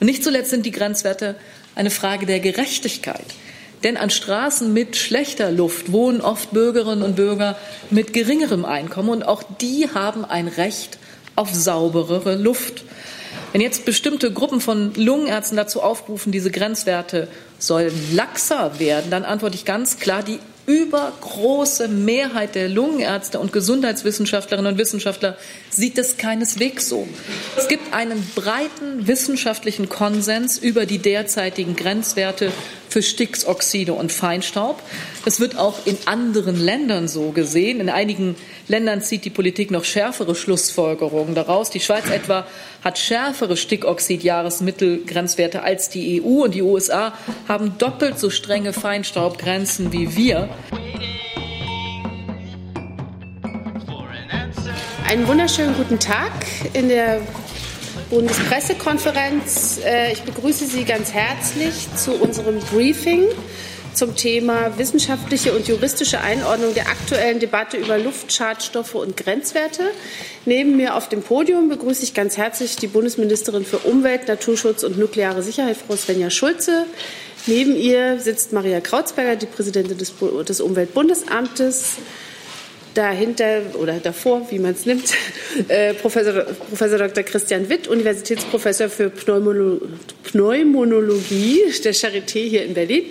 Und nicht zuletzt sind die Grenzwerte eine Frage der Gerechtigkeit. Denn an Straßen mit schlechter Luft wohnen oft Bürgerinnen und Bürger mit geringerem Einkommen und auch die haben ein Recht auf sauberere Luft. Wenn jetzt bestimmte Gruppen von Lungenärzten dazu aufrufen, diese Grenzwerte sollen laxer werden, dann antworte ich ganz klar, die übergroße Mehrheit der Lungenärzte und Gesundheitswissenschaftlerinnen und Wissenschaftler sieht es keineswegs so. Es gibt einen breiten wissenschaftlichen Konsens über die derzeitigen Grenzwerte für Sticksoxide und Feinstaub. Das wird auch in anderen Ländern so gesehen. In einigen Ländern zieht die Politik noch schärfere Schlussfolgerungen daraus. Die Schweiz etwa hat schärfere Stickoxid-Jahresmittelgrenzwerte als die EU und die USA haben doppelt so strenge Feinstaubgrenzen wie wir. Einen wunderschönen guten Tag in der Bundespressekonferenz. Äh, ich begrüße Sie ganz herzlich zu unserem Briefing zum Thema wissenschaftliche und juristische Einordnung der aktuellen Debatte über Luftschadstoffe und Grenzwerte. Neben mir auf dem Podium begrüße ich ganz herzlich die Bundesministerin für Umwelt, Naturschutz und nukleare Sicherheit, Frau Svenja Schulze. Neben ihr sitzt Maria Krautsberger, die Präsidentin des, des Umweltbundesamtes dahinter oder davor, wie man es nimmt, äh, Professor, Professor Dr. Christian Witt, Universitätsprofessor für Pneumolo Pneumonologie der Charité hier in Berlin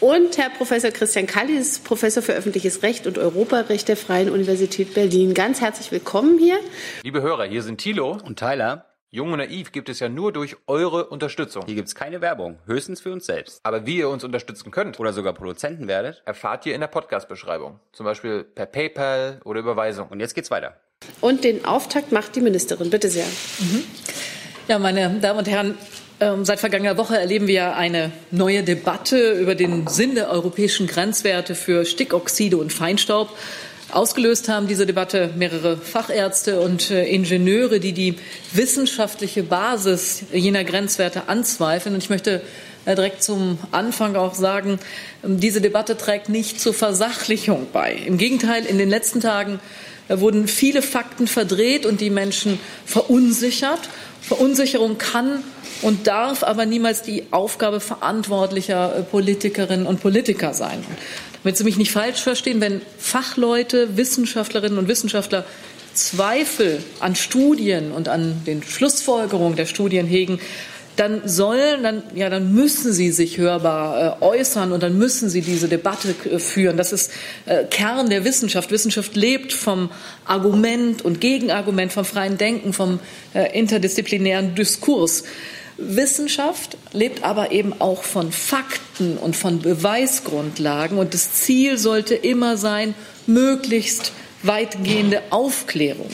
und Herr Professor Christian Kallis, Professor für öffentliches Recht und Europarecht der Freien Universität Berlin. Ganz herzlich willkommen hier. Liebe Hörer, hier sind Thilo und Tyler. Jung und Naiv gibt es ja nur durch eure Unterstützung. Hier gibt es keine Werbung, höchstens für uns selbst. Aber wie ihr uns unterstützen könnt oder sogar Produzenten werdet, erfahrt ihr in der Podcast-Beschreibung. Zum Beispiel per PayPal oder Überweisung. Und jetzt geht's weiter. Und den Auftakt macht die Ministerin. Bitte sehr. Mhm. Ja, meine Damen und Herren, ähm, Seit vergangener Woche erleben wir eine neue Debatte über den Sinn der europäischen Grenzwerte für Stickoxide und Feinstaub. Ausgelöst haben diese Debatte mehrere Fachärzte und äh, Ingenieure, die die wissenschaftliche Basis jener Grenzwerte anzweifeln. Und ich möchte äh, direkt zum Anfang auch sagen, ähm, diese Debatte trägt nicht zur Versachlichung bei. Im Gegenteil, in den letzten Tagen äh, wurden viele Fakten verdreht und die Menschen verunsichert. Verunsicherung kann und darf aber niemals die Aufgabe verantwortlicher Politikerinnen und Politiker sein. Damit Sie mich nicht falsch verstehen, wenn Fachleute, Wissenschaftlerinnen und Wissenschaftler Zweifel an Studien und an den Schlussfolgerungen der Studien hegen, dann sollen, dann, ja, dann müssen sie sich hörbar äh, äußern und dann müssen sie diese Debatte äh, führen. Das ist äh, Kern der Wissenschaft. Wissenschaft lebt vom Argument und Gegenargument, vom freien Denken, vom äh, interdisziplinären Diskurs. Wissenschaft lebt aber eben auch von Fakten und von Beweisgrundlagen. Und das Ziel sollte immer sein, möglichst weitgehende Aufklärung.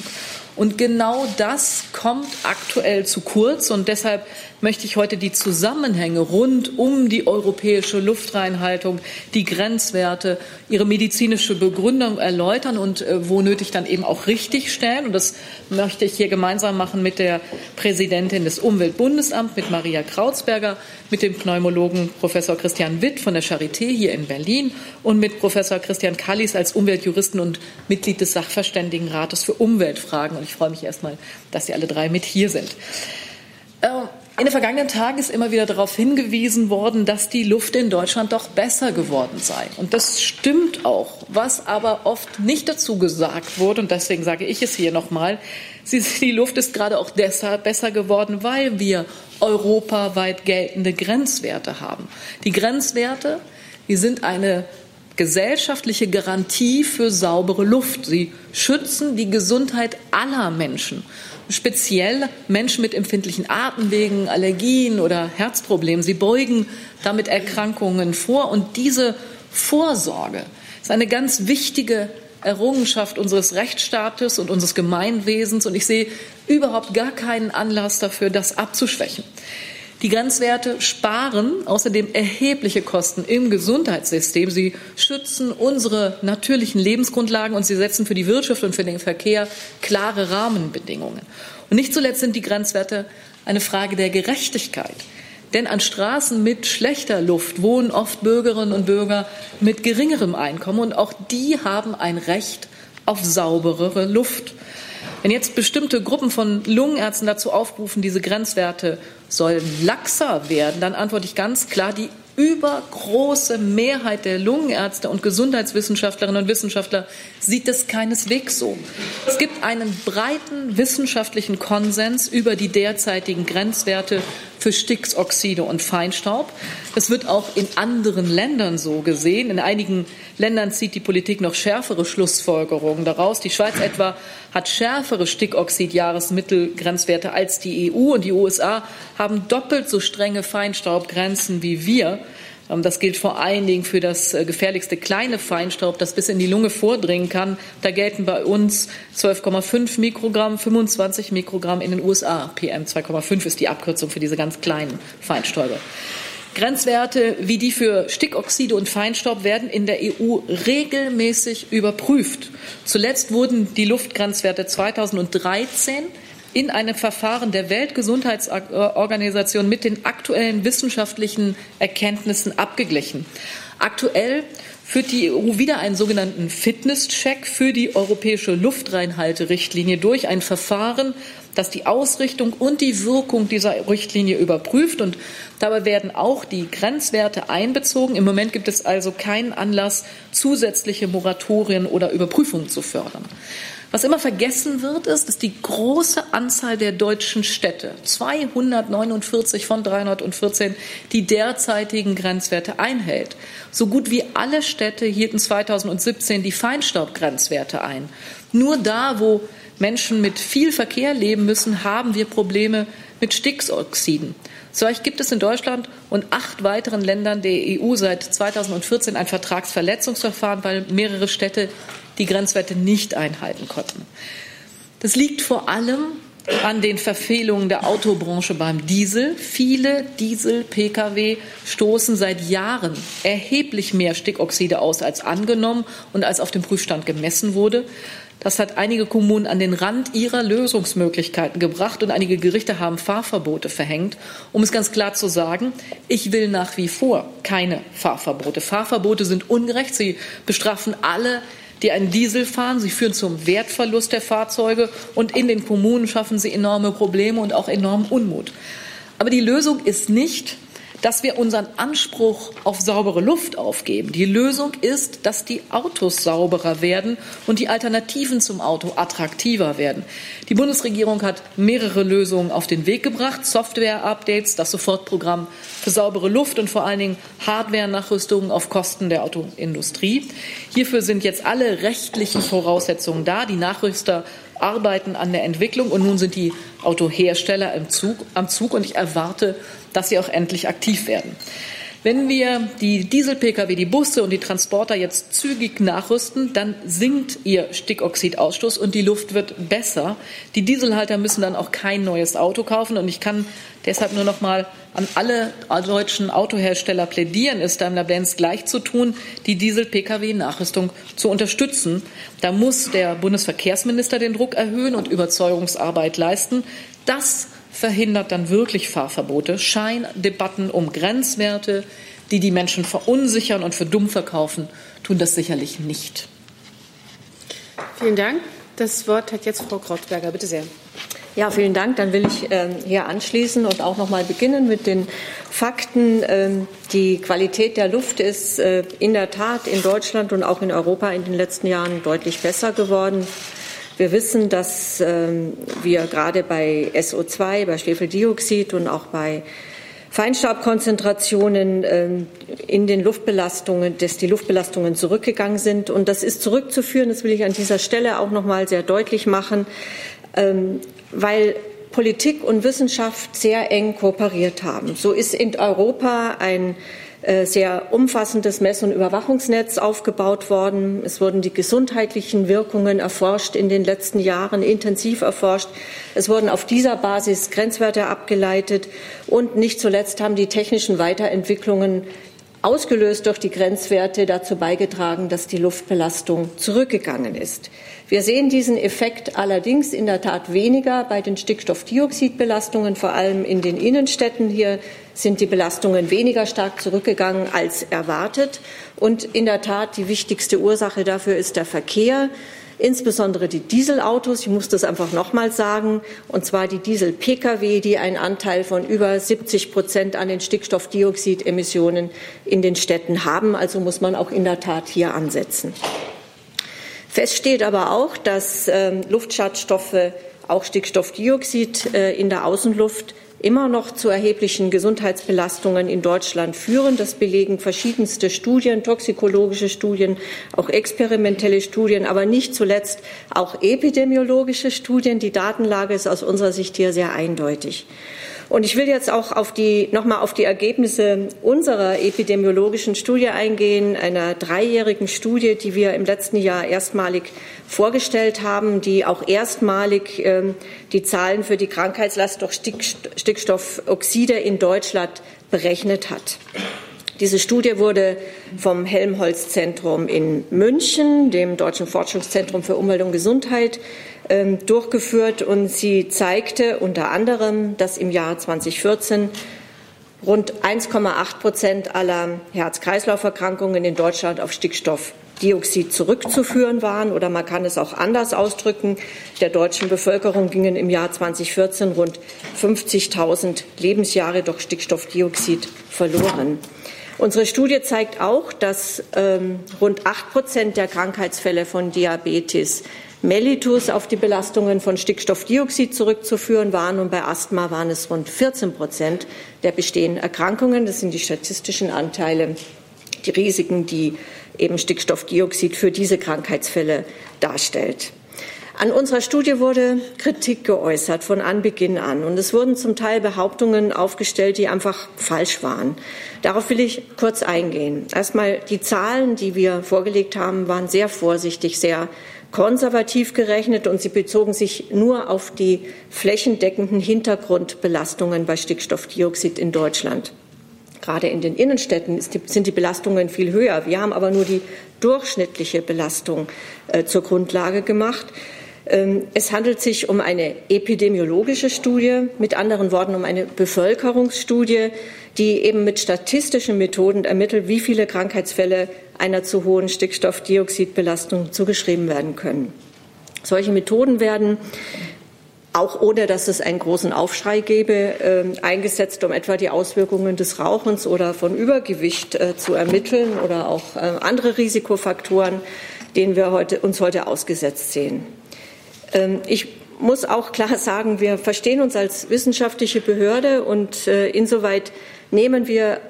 Und genau das kommt aktuell zu kurz. Und deshalb möchte ich heute die Zusammenhänge rund um die europäische Luftreinhaltung, die Grenzwerte, ihre medizinische Begründung erläutern und äh, wo nötig dann eben auch richtigstellen. Und das möchte ich hier gemeinsam machen mit der Präsidentin des Umweltbundesamts, mit Maria Krautsberger, mit dem Pneumologen Professor Christian Witt von der Charité hier in Berlin und mit Professor Christian Kallis als Umweltjuristen und Mitglied des Sachverständigenrates für Umweltfragen. Und ich freue mich erstmal, dass Sie alle drei mit hier sind. Äh, in den vergangenen Tagen ist immer wieder darauf hingewiesen worden, dass die Luft in Deutschland doch besser geworden sei. Und das stimmt auch. Was aber oft nicht dazu gesagt wurde, und deswegen sage ich es hier nochmal, die Luft ist gerade auch deshalb besser geworden, weil wir europaweit geltende Grenzwerte haben. Die Grenzwerte, die sind eine gesellschaftliche Garantie für saubere Luft. Sie schützen die Gesundheit aller Menschen speziell Menschen mit empfindlichen Atemwegen, Allergien oder Herzproblemen. Sie beugen damit Erkrankungen vor. Und diese Vorsorge ist eine ganz wichtige Errungenschaft unseres Rechtsstaates und unseres Gemeinwesens. Und ich sehe überhaupt gar keinen Anlass dafür, das abzuschwächen. Die Grenzwerte sparen außerdem erhebliche Kosten im Gesundheitssystem. Sie schützen unsere natürlichen Lebensgrundlagen und sie setzen für die Wirtschaft und für den Verkehr klare Rahmenbedingungen. Und nicht zuletzt sind die Grenzwerte eine Frage der Gerechtigkeit. Denn an Straßen mit schlechter Luft wohnen oft Bürgerinnen und Bürger mit geringerem Einkommen und auch die haben ein Recht auf sauberere Luft. Wenn jetzt bestimmte Gruppen von Lungenärzten dazu aufrufen, diese Grenzwerte sollen laxer werden, dann antworte ich ganz klar, die übergroße Mehrheit der Lungenärzte und Gesundheitswissenschaftlerinnen und Wissenschaftler sieht es keineswegs so. Es gibt einen breiten wissenschaftlichen Konsens über die derzeitigen Grenzwerte für Stickoxide und Feinstaub. Das wird auch in anderen Ländern so gesehen. In einigen Ländern zieht die Politik noch schärfere Schlussfolgerungen daraus. Die Schweiz etwa hat schärfere Stickoxid-Jahresmittelgrenzwerte als die EU und die USA haben doppelt so strenge Feinstaubgrenzen wie wir. Ähm, das gilt vor allen Dingen für das äh, gefährlichste kleine Feinstaub, das bis in die Lunge vordringen kann. Da gelten bei uns 12,5 Mikrogramm, 25 Mikrogramm in den USA. PM 2,5 ist die Abkürzung für diese ganz kleinen Feinstäube. Grenzwerte wie die für Stickoxide und Feinstaub werden in der EU regelmäßig überprüft. Zuletzt wurden die Luftgrenzwerte 2013 in einem Verfahren der Weltgesundheitsorganisation mit den aktuellen wissenschaftlichen Erkenntnissen abgeglichen. Aktuell führt die EU wieder einen sogenannten Fitnesscheck für die europäische Luftreinhalterichtlinie durch, ein Verfahren, das die Ausrichtung und die Wirkung dieser Richtlinie überprüft. Und dabei werden auch die Grenzwerte einbezogen. Im Moment gibt es also keinen Anlass, zusätzliche Moratorien oder Überprüfungen zu fördern. Was immer vergessen wird, ist, dass die große Anzahl der deutschen Städte, 249 von 314, die derzeitigen Grenzwerte einhält. So gut wie alle Städte hielten 2017 die Feinstaubgrenzwerte ein. Nur da, wo Menschen mit viel Verkehr leben müssen, haben wir Probleme mit Stickoxiden. Solch gibt es in Deutschland und acht weiteren Ländern der EU seit 2014 ein Vertragsverletzungsverfahren, weil mehrere Städte die Grenzwerte nicht einhalten konnten. Das liegt vor allem an den Verfehlungen der Autobranche beim Diesel. Viele Diesel-Pkw stoßen seit Jahren erheblich mehr Stickoxide aus als angenommen und als auf dem Prüfstand gemessen wurde. Das hat einige Kommunen an den Rand ihrer Lösungsmöglichkeiten gebracht und einige Gerichte haben Fahrverbote verhängt. Um es ganz klar zu sagen, ich will nach wie vor keine Fahrverbote. Fahrverbote sind ungerecht. Sie bestrafen alle, die einen Diesel fahren. Sie führen zum Wertverlust der Fahrzeuge und in den Kommunen schaffen sie enorme Probleme und auch enormen Unmut. Aber die Lösung ist nicht, dass wir unseren Anspruch auf saubere Luft aufgeben. Die Lösung ist, dass die Autos sauberer werden und die Alternativen zum Auto attraktiver werden. Die Bundesregierung hat mehrere Lösungen auf den Weg gebracht. Software-Updates, das Sofortprogramm für saubere Luft und vor allen Dingen Hardware-Nachrüstungen auf Kosten der Autoindustrie. Hierfür sind jetzt alle rechtlichen Voraussetzungen da. Die Nachrüster arbeiten an der Entwicklung und nun sind die Autohersteller im Zug, am Zug und ich erwarte, dass sie auch endlich aktiv werden. Wenn wir die Diesel-Pkw, die Busse und die Transporter jetzt zügig nachrüsten, dann sinkt ihr Stickoxidausstoß und die Luft wird besser. Die Dieselhalter müssen dann auch kein neues Auto kaufen. Und ich kann deshalb nur noch mal an alle deutschen Autohersteller plädieren, ist Daimler-Benz gleich zu tun, die Diesel-Pkw-Nachrüstung zu unterstützen. Da muss der Bundesverkehrsminister den Druck erhöhen und Überzeugungsarbeit leisten. Das verhindert dann wirklich Fahrverbote. Scheindebatten um Grenzwerte, die die Menschen verunsichern und für dumm verkaufen, tun das sicherlich nicht. Vielen Dank. Das Wort hat jetzt Frau Krautberger. Bitte sehr. Ja, vielen Dank. Dann will ich äh, hier anschließen und auch noch mal beginnen mit den Fakten. Ähm, die Qualität der Luft ist äh, in der Tat in Deutschland und auch in Europa in den letzten Jahren deutlich besser geworden. Wir wissen, dass ähm, wir gerade bei SO2, bei Schwefeldioxid und auch bei Feinstaubkonzentrationen ähm, in den Luftbelastungen, dass die Luftbelastungen zurückgegangen sind. Und das ist zurückzuführen, das will ich an dieser Stelle auch noch mal sehr deutlich machen, ähm, weil Politik und Wissenschaft sehr eng kooperiert haben. So ist in Europa ein sehr umfassendes Mess- und Überwachungsnetz aufgebaut worden. Es wurden die gesundheitlichen Wirkungen erforscht in den letzten Jahren, intensiv erforscht. Es wurden auf dieser Basis Grenzwerte abgeleitet und nicht zuletzt haben die technischen Weiterentwicklungen ausgelöst durch die Grenzwerte dazu beigetragen, dass die Luftbelastung zurückgegangen ist. Wir sehen diesen Effekt allerdings in der Tat weniger bei den Stickstoffdioxidbelastungen, vor allem in den Innenstädten. Hier sind die Belastungen weniger stark zurückgegangen als erwartet. Und in der Tat, die wichtigste Ursache dafür ist der Verkehr. Insbesondere die Dieselautos, ich muss das einfach nochmal sagen, und zwar die Diesel-Pkw, die einen Anteil von über 70 Prozent an den Stickstoffdioxidemissionen in den Städten haben. Also muss man auch in der Tat hier ansetzen. Fest steht aber auch, dass äh, Luftschadstoffe, auch Stickstoffdioxid äh, in der Außenluft immer noch zu erheblichen Gesundheitsbelastungen in Deutschland führen. Das belegen verschiedenste Studien, toxikologische Studien, auch experimentelle Studien, aber nicht zuletzt auch epidemiologische Studien. Die Datenlage ist aus unserer Sicht hier sehr eindeutig. Und ich will jetzt auch auf die, nochmal auf die Ergebnisse unserer epidemiologischen Studie eingehen, einer dreijährigen Studie, die wir im letzten Jahr erstmalig vorgestellt haben, die auch erstmalig äh, die Zahlen für die Krankheitslast durch Stickstoffoxide in Deutschland berechnet hat. Diese Studie wurde vom Helmholtz-Zentrum in München, dem Deutschen Forschungszentrum für Umwelt und Gesundheit, durchgeführt und sie zeigte unter anderem, dass im Jahr 2014 rund 1,8 Prozent aller Herz-Kreislauf-Erkrankungen in Deutschland auf Stickstoffdioxid zurückzuführen waren. Oder man kann es auch anders ausdrücken. Der deutschen Bevölkerung gingen im Jahr 2014 rund 50.000 Lebensjahre durch Stickstoffdioxid verloren. Unsere Studie zeigt auch, dass ähm, rund 8 Prozent der Krankheitsfälle von Diabetes mellitus auf die Belastungen von Stickstoffdioxid zurückzuführen waren und bei Asthma waren es rund 14 Prozent der bestehenden Erkrankungen. Das sind die statistischen Anteile, die Risiken, die eben Stickstoffdioxid für diese Krankheitsfälle darstellt. An unserer Studie wurde Kritik geäußert von Anbeginn an und es wurden zum Teil Behauptungen aufgestellt, die einfach falsch waren. Darauf will ich kurz eingehen. Erstmal die Zahlen, die wir vorgelegt haben, waren sehr vorsichtig, sehr konservativ gerechnet und sie bezogen sich nur auf die flächendeckenden Hintergrundbelastungen bei Stickstoffdioxid in Deutschland. Gerade in den Innenstädten sind die Belastungen viel höher. Wir haben aber nur die durchschnittliche Belastung äh, zur Grundlage gemacht. Ähm, es handelt sich um eine epidemiologische Studie, mit anderen Worten um eine Bevölkerungsstudie, die eben mit statistischen Methoden ermittelt, wie viele Krankheitsfälle einer zu hohen Stickstoffdioxidbelastung zugeschrieben werden können. Solche Methoden werden auch ohne dass es einen großen Aufschrei gäbe, äh, eingesetzt, um etwa die Auswirkungen des Rauchens oder von Übergewicht äh, zu ermitteln oder auch äh, andere Risikofaktoren, denen wir heute, uns heute ausgesetzt sehen. Ähm, ich muss auch klar sagen, wir verstehen uns als wissenschaftliche Behörde und äh, insoweit nehmen wir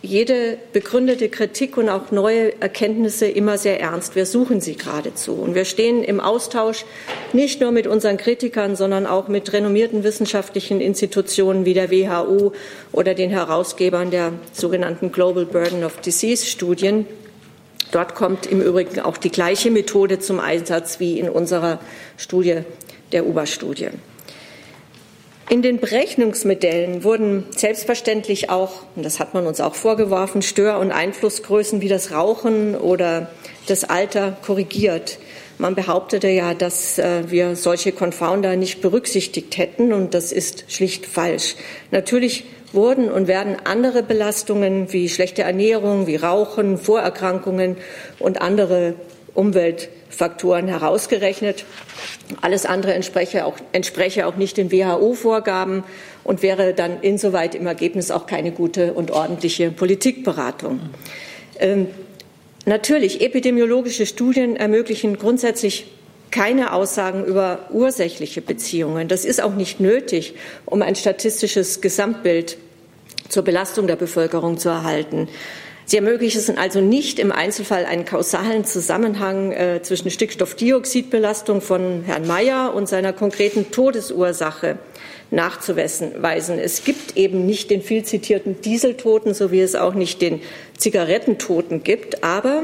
jede begründete Kritik und auch neue Erkenntnisse immer sehr ernst. Wir suchen sie geradezu. Und wir stehen im Austausch nicht nur mit unseren Kritikern, sondern auch mit renommierten wissenschaftlichen Institutionen wie der WHO oder den Herausgebern der sogenannten Global Burden of Disease Studien. Dort kommt im Übrigen auch die gleiche Methode zum Einsatz wie in unserer Studie, der UBA-Studie. In den Berechnungsmodellen wurden selbstverständlich auch, und das hat man uns auch vorgeworfen, Stör- und Einflussgrößen wie das Rauchen oder das Alter korrigiert. Man behauptete ja, dass äh, wir solche Confounder nicht berücksichtigt hätten, und das ist schlicht falsch. Natürlich wurden und werden andere Belastungen wie schlechte Ernährung, wie Rauchen, Vorerkrankungen und andere Umweltfaktoren herausgerechnet. Alles andere entspreche auch, entspreche auch nicht den WHO-Vorgaben und wäre dann insoweit im Ergebnis auch keine gute und ordentliche Politikberatung. Ähm, natürlich, epidemiologische Studien ermöglichen grundsätzlich keine Aussagen über ursächliche Beziehungen. Das ist auch nicht nötig, um ein statistisches Gesamtbild zur Belastung der Bevölkerung zu erhalten. Sie ermöglichen also nicht im Einzelfall einen kausalen Zusammenhang äh, zwischen Stickstoffdioxidbelastung von Herrn Mayer und seiner konkreten Todesursache nachzuweisen. Es gibt eben nicht den viel zitierten Dieseltoten, so wie es auch nicht den Zigarettentoten gibt. Aber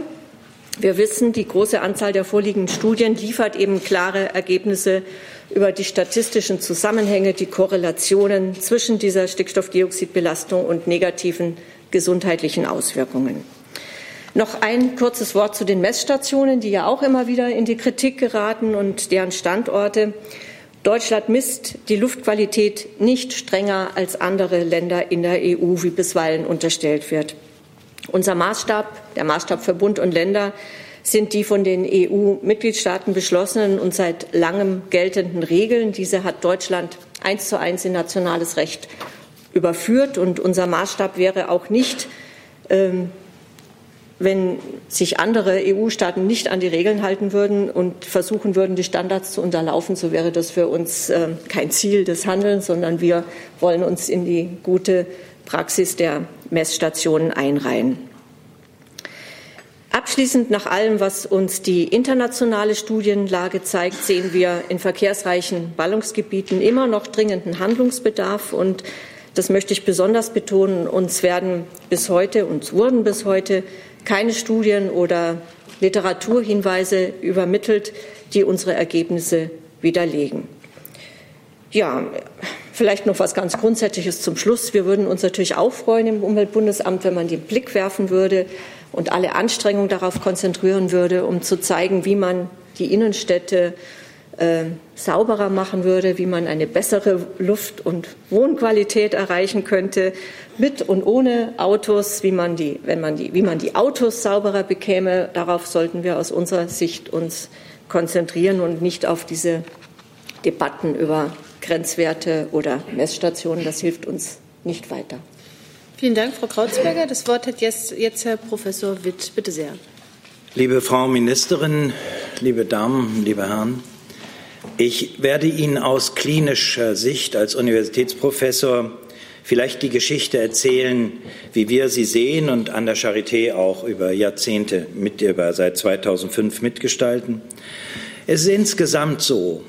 wir wissen, die große Anzahl der vorliegenden Studien liefert eben klare Ergebnisse über die statistischen Zusammenhänge, die Korrelationen zwischen dieser Stickstoffdioxidbelastung und negativen gesundheitlichen Auswirkungen. Noch ein kurzes Wort zu den Messstationen, die ja auch immer wieder in die Kritik geraten und deren Standorte. Deutschland misst die Luftqualität nicht strenger als andere Länder in der EU, wie bisweilen unterstellt wird. Unser Maßstab, der Maßstab für Bund und Länder, sind die von den EU-Mitgliedstaaten beschlossenen und seit langem geltenden Regeln. Diese hat Deutschland eins zu eins in nationales Recht überführt. Und unser Maßstab wäre auch nicht, ähm, wenn sich andere EU-Staaten nicht an die Regeln halten würden und versuchen würden, die Standards zu unterlaufen, so wäre das für uns äh, kein Ziel des Handelns, sondern wir wollen uns in die gute Praxis der Messstationen einreihen. Abschließend nach allem, was uns die internationale Studienlage zeigt, sehen wir in verkehrsreichen Ballungsgebieten immer noch dringenden Handlungsbedarf. Und das möchte ich besonders betonen. Uns werden bis heute, uns wurden bis heute keine Studien oder Literaturhinweise übermittelt, die unsere Ergebnisse widerlegen. Ja, vielleicht noch was ganz Grundsätzliches zum Schluss. Wir würden uns natürlich auch freuen im Umweltbundesamt, wenn man den Blick werfen würde und alle Anstrengungen darauf konzentrieren würde, um zu zeigen, wie man die Innenstädte sauberer machen würde, wie man eine bessere Luft- und Wohnqualität erreichen könnte, mit und ohne Autos, wie man die, wenn man die, wie man die Autos sauberer bekäme. Darauf sollten wir aus unserer Sicht uns konzentrieren und nicht auf diese Debatten über Grenzwerte oder Messstationen. Das hilft uns nicht weiter. Vielen Dank, Frau Krautsberger. Das Wort hat jetzt, jetzt Herr Professor Witt. Bitte sehr. Liebe Frau Ministerin, liebe Damen, liebe Herren, ich werde Ihnen aus klinischer Sicht als Universitätsprofessor vielleicht die Geschichte erzählen, wie wir sie sehen und an der Charité auch über Jahrzehnte mit, über seit 2005 mitgestalten. Es ist insgesamt so,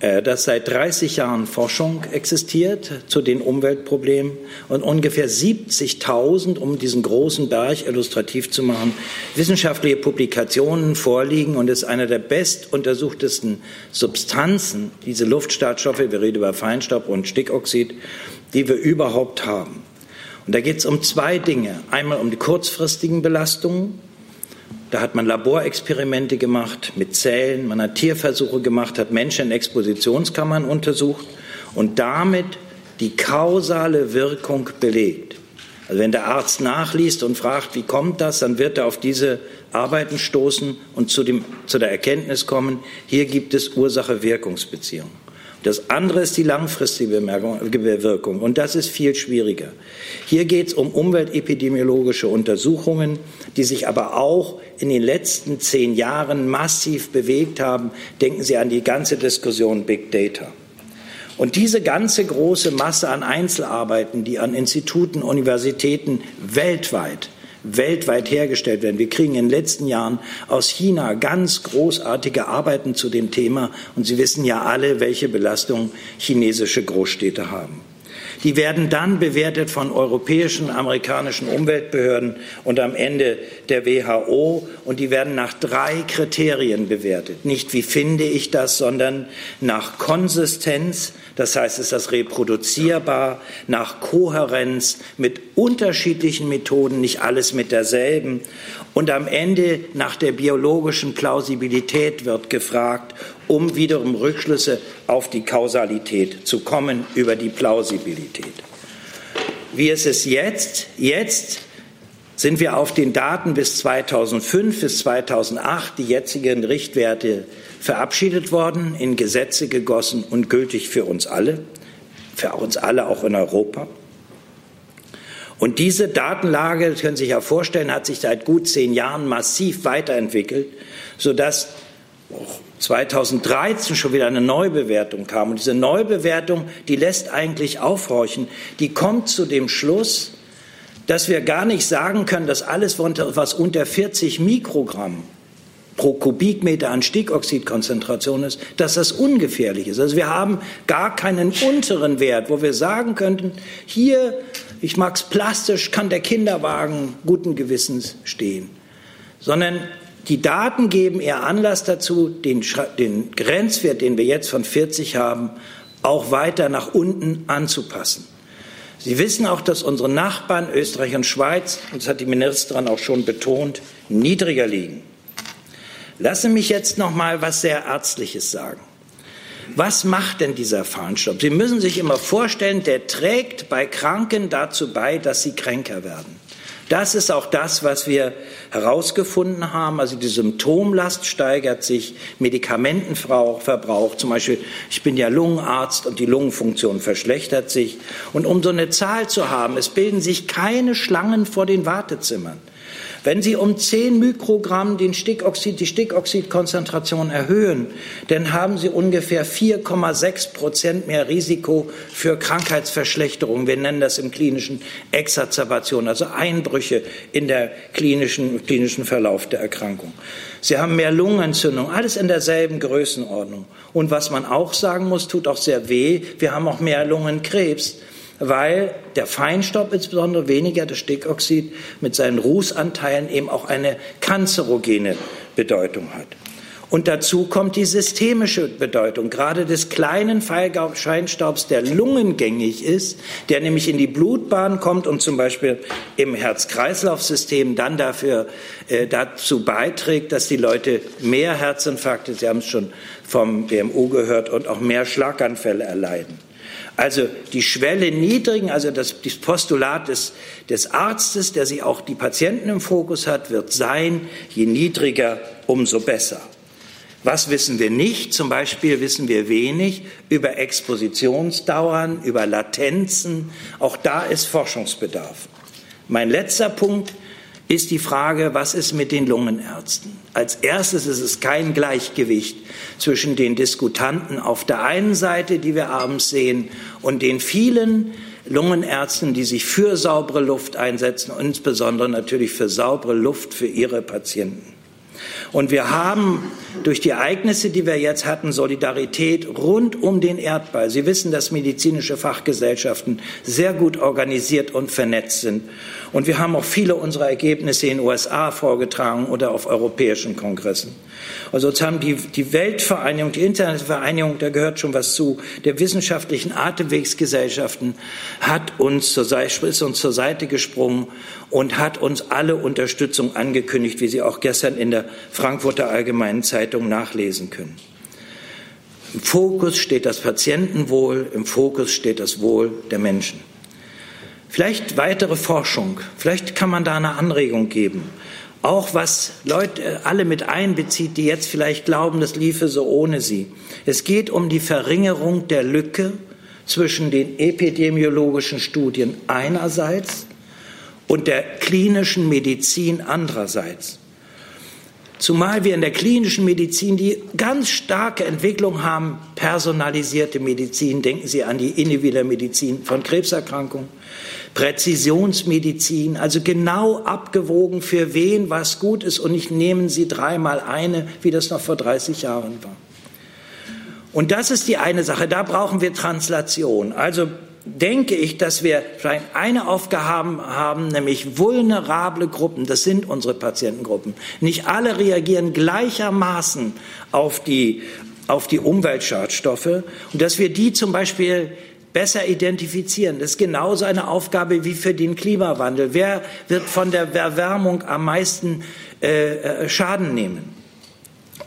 dass seit 30 Jahren Forschung existiert zu den Umweltproblemen und ungefähr 70.000, um diesen großen Berg illustrativ zu machen, wissenschaftliche Publikationen vorliegen und ist eine der bestuntersuchtesten Substanzen, diese Luftschadstoffe, wir reden über Feinstaub und Stickoxid, die wir überhaupt haben. Und da geht es um zwei Dinge. Einmal um die kurzfristigen Belastungen, da hat man Laborexperimente gemacht mit Zellen, man hat Tierversuche gemacht, hat Menschen in Expositionskammern untersucht und damit die kausale Wirkung belegt. Also wenn der Arzt nachliest und fragt, wie kommt das, dann wird er auf diese Arbeiten stoßen und zu, dem, zu der Erkenntnis kommen, hier gibt es Ursache-Wirkungsbeziehungen. Das andere ist die langfristige Wirkung und das ist viel schwieriger. Hier geht es um umweltepidemiologische Untersuchungen, die sich aber auch in den letzten zehn Jahren massiv bewegt haben. Denken Sie an die ganze Diskussion Big Data. Und diese ganze große Masse an Einzelarbeiten, die an Instituten, Universitäten weltweit weltweit hergestellt werden. Wir kriegen in den letzten Jahren aus China ganz großartige Arbeiten zu dem Thema und Sie wissen ja alle, welche Belastung chinesische Großstädte haben. Die werden dann bewertet von europäischen, amerikanischen Umweltbehörden und am Ende der WHO. Und die werden nach drei Kriterien bewertet. Nicht wie finde ich das, sondern nach Konsistenz. Das heißt, ist das reproduzierbar? Nach Kohärenz mit unterschiedlichen Methoden, nicht alles mit derselben. Und am Ende nach der biologischen Plausibilität wird gefragt um wiederum Rückschlüsse auf die Kausalität zu kommen über die Plausibilität. Wie ist es jetzt? Jetzt sind wir auf den Daten bis 2005 bis 2008, die jetzigen Richtwerte verabschiedet worden, in Gesetze gegossen und gültig für uns alle, für uns alle auch in Europa. Und diese Datenlage, das können Sie sich ja vorstellen, hat sich seit gut zehn Jahren massiv weiterentwickelt, sodass 2013 schon wieder eine Neubewertung kam. Und diese Neubewertung, die lässt eigentlich aufhorchen. Die kommt zu dem Schluss, dass wir gar nicht sagen können, dass alles, was unter 40 Mikrogramm pro Kubikmeter an Stickoxidkonzentration ist, dass das ungefährlich ist. Also wir haben gar keinen unteren Wert, wo wir sagen könnten, hier, ich mag es plastisch, kann der Kinderwagen guten Gewissens stehen. Sondern die Daten geben eher Anlass dazu, den, den Grenzwert, den wir jetzt von 40 haben, auch weiter nach unten anzupassen. Sie wissen auch, dass unsere Nachbarn Österreich und Schweiz, und das hat die Ministerin auch schon betont, niedriger liegen. Lassen mich jetzt noch mal was sehr Ärztliches sagen. Was macht denn dieser Fahrenstopp? Sie müssen sich immer vorstellen, der trägt bei Kranken dazu bei, dass sie kränker werden. Das ist auch das, was wir herausgefunden haben. Also die Symptomlast steigert sich, Medikamentenverbrauch zum Beispiel. Ich bin ja Lungenarzt und die Lungenfunktion verschlechtert sich. Und um so eine Zahl zu haben, es bilden sich keine Schlangen vor den Wartezimmern. Wenn Sie um 10 Mikrogramm den Stickoxid, die Stickoxidkonzentration erhöhen, dann haben Sie ungefähr 4,6 Prozent mehr Risiko für Krankheitsverschlechterung. Wir nennen das im klinischen Exazerbation, also Einbrüche in der klinischen, klinischen Verlauf der Erkrankung. Sie haben mehr Lungenentzündung, alles in derselben Größenordnung. Und was man auch sagen muss, tut auch sehr weh, wir haben auch mehr Lungenkrebs weil der Feinstaub insbesondere weniger das Stickoxid mit seinen Rußanteilen eben auch eine kanzerogene Bedeutung hat. Und dazu kommt die systemische Bedeutung, gerade des kleinen Feinstaubs, der lungengängig ist, der nämlich in die Blutbahn kommt und zum Beispiel im Herz-Kreislauf-System dann dafür, äh, dazu beiträgt, dass die Leute mehr Herzinfarkte, Sie haben es schon vom BMU gehört, und auch mehr Schlaganfälle erleiden. Also die Schwelle niedrigen, also das, das Postulat des, des Arztes, der sich auch die Patienten im Fokus hat, wird sein, je niedriger, umso besser. Was wissen wir nicht? Zum Beispiel wissen wir wenig über Expositionsdauern, über Latenzen. Auch da ist Forschungsbedarf. Mein letzter Punkt ist die Frage, was ist mit den Lungenärzten? Als erstes ist es kein Gleichgewicht zwischen den Diskutanten auf der einen Seite, die wir abends sehen, und den vielen Lungenärzten, die sich für saubere Luft einsetzen, insbesondere natürlich für saubere Luft für ihre Patienten. Und wir haben durch die Ereignisse, die wir jetzt hatten, Solidarität rund um den Erdball. Sie wissen, dass medizinische Fachgesellschaften sehr gut organisiert und vernetzt sind. Und wir haben auch viele unserer Ergebnisse in den USA vorgetragen oder auf europäischen Kongressen. Also haben die, die Weltvereinigung, die Internetvereinigung, da gehört schon was zu, der wissenschaftlichen Atemwegsgesellschaften hat uns zur ist uns zur Seite gesprungen und hat uns alle Unterstützung angekündigt, wie Sie auch gestern in der Frankfurter Allgemeinen Zeitung nachlesen können. Im Fokus steht das Patientenwohl, im Fokus steht das Wohl der Menschen. Vielleicht weitere Forschung, vielleicht kann man da eine Anregung geben. Auch was Leute äh, alle mit einbezieht, die jetzt vielleicht glauben, das liefe so ohne sie. Es geht um die Verringerung der Lücke zwischen den epidemiologischen Studien einerseits und der klinischen Medizin andererseits. Zumal wir in der klinischen Medizin die ganz starke Entwicklung haben, personalisierte Medizin. Denken Sie an die individuelle Medizin von Krebserkrankungen. Präzisionsmedizin, also genau abgewogen, für wen was gut ist und nicht nehmen Sie dreimal eine, wie das noch vor 30 Jahren war. Und das ist die eine Sache, da brauchen wir Translation. Also denke ich, dass wir eine Aufgabe haben, nämlich vulnerable Gruppen, das sind unsere Patientengruppen. Nicht alle reagieren gleichermaßen auf die, auf die Umweltschadstoffe und dass wir die zum Beispiel besser identifizieren. Das ist genauso eine Aufgabe wie für den Klimawandel. Wer wird von der Erwärmung am meisten äh, äh Schaden nehmen?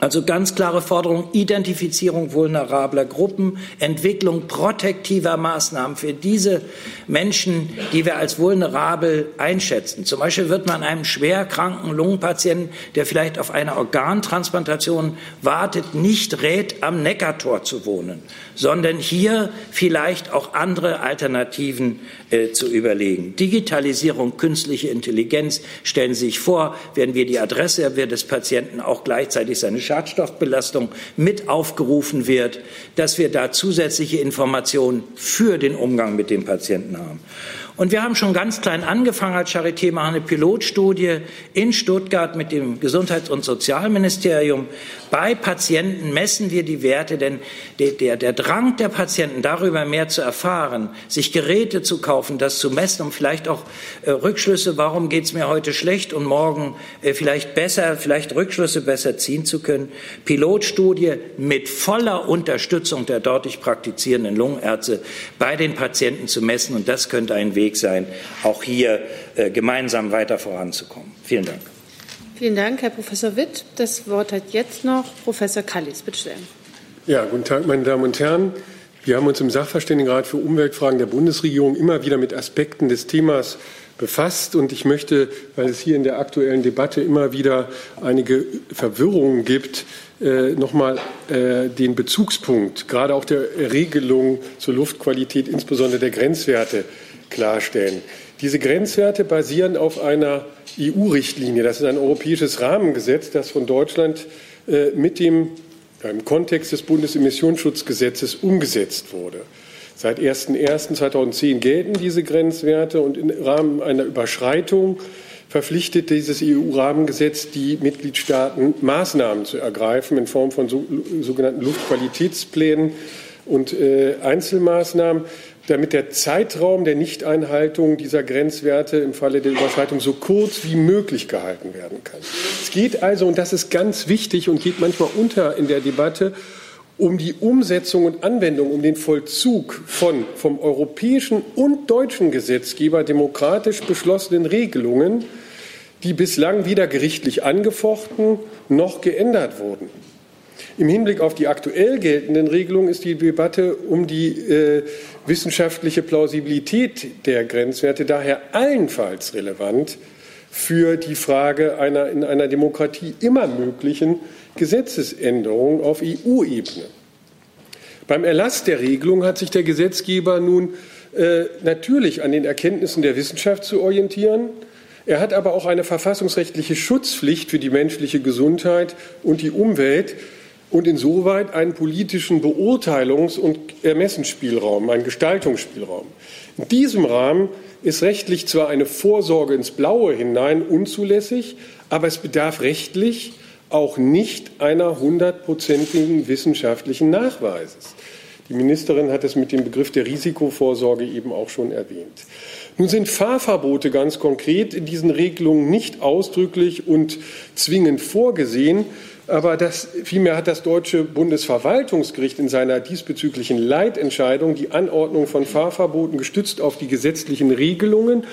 Also ganz klare Forderung, Identifizierung vulnerabler Gruppen, Entwicklung protektiver Maßnahmen für diese Menschen, die wir als vulnerabel einschätzen. Zum Beispiel wird man einem schwerkranken Lungenpatienten, der vielleicht auf eine Organtransplantation wartet, nicht rät, am Neckartor zu wohnen, sondern hier vielleicht auch andere Alternativen äh, zu überlegen. Digitalisierung, künstliche Intelligenz, stellen Sie sich vor, werden wir die Adresse des Patienten auch gleichzeitig seine Schadstoffbelastung mit aufgerufen wird, dass wir da zusätzliche Informationen für den Umgang mit dem Patienten haben. Und wir haben schon ganz klein angefangen als Charité, machen eine Pilotstudie in Stuttgart mit dem Gesundheits- und Sozialministerium. Bei Patienten messen wir die Werte, denn der, der, der Drang der Patienten, darüber mehr zu erfahren, sich Geräte zu kaufen, das zu messen, um vielleicht auch äh, Rückschlüsse, warum geht es mir heute schlecht und morgen äh, vielleicht besser, vielleicht Rückschlüsse besser ziehen zu können. Pilotstudie mit voller Unterstützung der dortig praktizierenden Lungenärzte bei den Patienten zu messen. Und das könnte ein Weg Weg sein, auch hier äh, gemeinsam weiter voranzukommen. Vielen Dank. Vielen Dank, Herr Professor Witt. Das Wort hat jetzt noch Professor Kallis. Bitte schön. Ja, guten Tag, meine Damen und Herren. Wir haben uns im Sachverständigenrat für Umweltfragen der Bundesregierung immer wieder mit Aspekten des Themas befasst. Und ich möchte, weil es hier in der aktuellen Debatte immer wieder einige Verwirrungen gibt, äh, nochmal äh, den Bezugspunkt, gerade auch der Regelung zur Luftqualität, insbesondere der Grenzwerte, klarstellen. Diese Grenzwerte basieren auf einer EU-Richtlinie. Das ist ein europäisches Rahmengesetz, das von Deutschland äh, mit dem im Kontext des Bundesemissionsschutzgesetzes umgesetzt wurde. Seit 01.01.2010 gelten diese Grenzwerte und im Rahmen einer Überschreitung verpflichtet dieses EU-Rahmengesetz die Mitgliedstaaten, Maßnahmen zu ergreifen in Form von sogenannten Luftqualitätsplänen und äh, Einzelmaßnahmen damit der Zeitraum der Nichteinhaltung dieser Grenzwerte im Falle der Überschreitung so kurz wie möglich gehalten werden kann. Es geht also, und das ist ganz wichtig und geht manchmal unter in der Debatte, um die Umsetzung und Anwendung, um den Vollzug von vom europäischen und deutschen Gesetzgeber demokratisch beschlossenen Regelungen, die bislang weder gerichtlich angefochten noch geändert wurden. Im Hinblick auf die aktuell geltenden Regelungen ist die Debatte um die äh, wissenschaftliche Plausibilität der Grenzwerte daher allenfalls relevant für die Frage einer in einer Demokratie immer möglichen Gesetzesänderung auf EU-Ebene. Beim Erlass der Regelung hat sich der Gesetzgeber nun äh, natürlich an den Erkenntnissen der Wissenschaft zu orientieren. Er hat aber auch eine verfassungsrechtliche Schutzpflicht für die menschliche Gesundheit und die Umwelt, und insoweit einen politischen Beurteilungs- und Ermessensspielraum, einen Gestaltungsspielraum. In diesem Rahmen ist rechtlich zwar eine Vorsorge ins Blaue hinein unzulässig, aber es bedarf rechtlich auch nicht einer hundertprozentigen wissenschaftlichen Nachweises. Die Ministerin hat es mit dem Begriff der Risikovorsorge eben auch schon erwähnt. Nun sind Fahrverbote ganz konkret in diesen Regelungen nicht ausdrücklich und zwingend vorgesehen, aber das, vielmehr hat das deutsche Bundesverwaltungsgericht in seiner diesbezüglichen Leitentscheidung die Anordnung von Fahrverboten gestützt auf die gesetzlichen Regelungen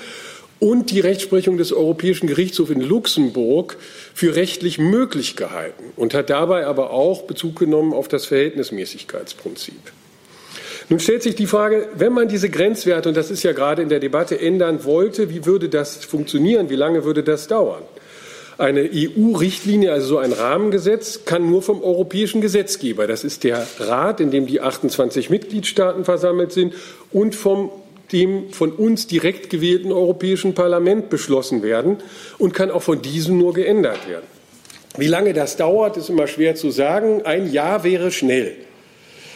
und die Rechtsprechung des Europäischen Gerichtshofs in Luxemburg für rechtlich möglich gehalten und hat dabei aber auch Bezug genommen auf das Verhältnismäßigkeitsprinzip. Nun stellt sich die Frage, wenn man diese Grenzwerte, und das ist ja gerade in der Debatte, ändern wollte, wie würde das funktionieren, wie lange würde das dauern? Eine EU-Richtlinie, also so ein Rahmengesetz, kann nur vom europäischen Gesetzgeber, das ist der Rat, in dem die 28 Mitgliedstaaten versammelt sind, und vom dem von uns direkt gewählten Europäischen Parlament beschlossen werden und kann auch von diesem nur geändert werden. Wie lange das dauert, ist immer schwer zu sagen. Ein Jahr wäre schnell.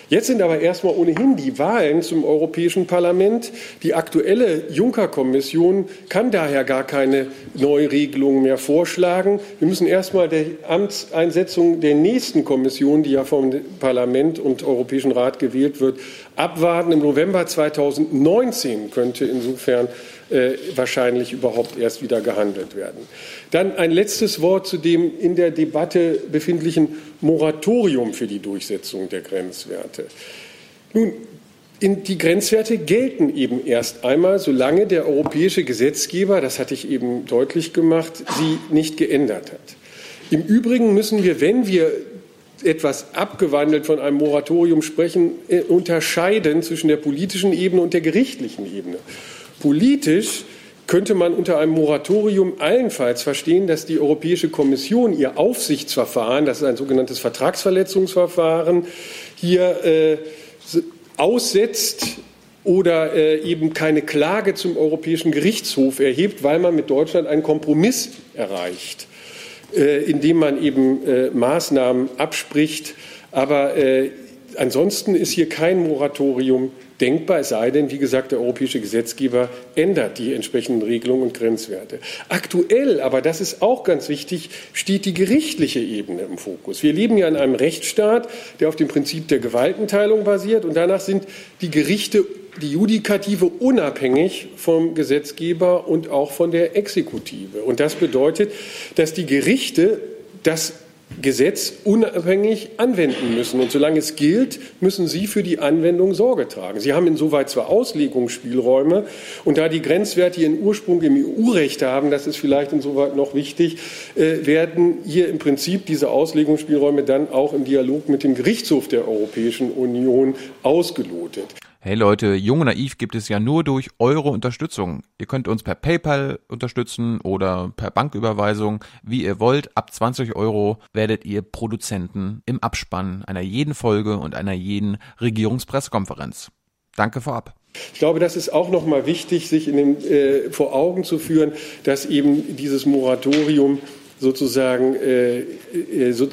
Jetzt sind aber erstmal ohnehin die Wahlen zum Europäischen Parlament. Die aktuelle Juncker-Kommission kann daher gar keine Neuregelungen mehr vorschlagen. Wir müssen erstmal der Amtseinsetzung der nächsten Kommission, die ja vom Parlament und Europäischen Rat gewählt wird, abwarten. Im November 2019 könnte insofern wahrscheinlich überhaupt erst wieder gehandelt werden. Dann ein letztes Wort zu dem in der Debatte befindlichen Moratorium für die Durchsetzung der Grenzwerte. Nun, die Grenzwerte gelten eben erst einmal, solange der europäische Gesetzgeber, das hatte ich eben deutlich gemacht, sie nicht geändert hat. Im Übrigen müssen wir, wenn wir etwas abgewandelt von einem Moratorium sprechen, äh, unterscheiden zwischen der politischen Ebene und der gerichtlichen Ebene. Politisch könnte man unter einem Moratorium allenfalls verstehen, dass die Europäische Kommission ihr Aufsichtsverfahren, das ist ein sogenanntes Vertragsverletzungsverfahren, hier äh, aussetzt oder äh, eben keine Klage zum Europäischen Gerichtshof erhebt, weil man mit Deutschland einen Kompromiss erreicht, äh, indem man eben äh, Maßnahmen abspricht. Aber äh, ansonsten ist hier kein Moratorium denkbar, es sei denn, wie gesagt, der europäische Gesetzgeber ändert die entsprechenden Regelungen und Grenzwerte. Aktuell, aber das ist auch ganz wichtig, steht die gerichtliche Ebene im Fokus. Wir leben ja in einem Rechtsstaat, der auf dem Prinzip der Gewaltenteilung basiert und danach sind die Gerichte, die Judikative unabhängig vom Gesetzgeber und auch von der Exekutive. Und das bedeutet, dass die Gerichte das Gesetz unabhängig anwenden müssen. Und solange es gilt, müssen Sie für die Anwendung Sorge tragen. Sie haben insoweit zwar Auslegungsspielräume und da die Grenzwerte ihren Ursprung im EU-Recht haben, das ist vielleicht insoweit noch wichtig, äh, werden hier im Prinzip diese Auslegungsspielräume dann auch im Dialog mit dem Gerichtshof der Europäischen Union ausgelotet. Hey Leute, Jung und Naiv gibt es ja nur durch eure Unterstützung. Ihr könnt uns per PayPal unterstützen oder per Banküberweisung, wie ihr wollt. Ab 20 Euro werdet ihr Produzenten im Abspann einer jeden Folge und einer jeden Regierungspressekonferenz. Danke vorab. Ich glaube, das ist auch noch mal wichtig, sich in dem, äh, vor Augen zu führen, dass eben dieses Moratorium sozusagen äh, äh, so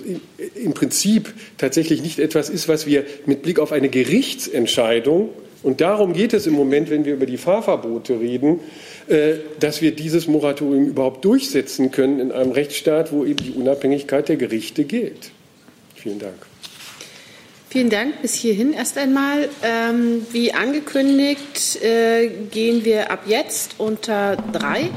im Prinzip tatsächlich nicht etwas ist, was wir mit Blick auf eine Gerichtsentscheidung und darum geht es im Moment, wenn wir über die Fahrverbote reden, äh, dass wir dieses Moratorium überhaupt durchsetzen können in einem Rechtsstaat, wo eben die Unabhängigkeit der Gerichte gilt. Vielen Dank. Vielen Dank. Bis hierhin erst einmal. Ähm, wie angekündigt, äh, gehen wir ab jetzt unter drei.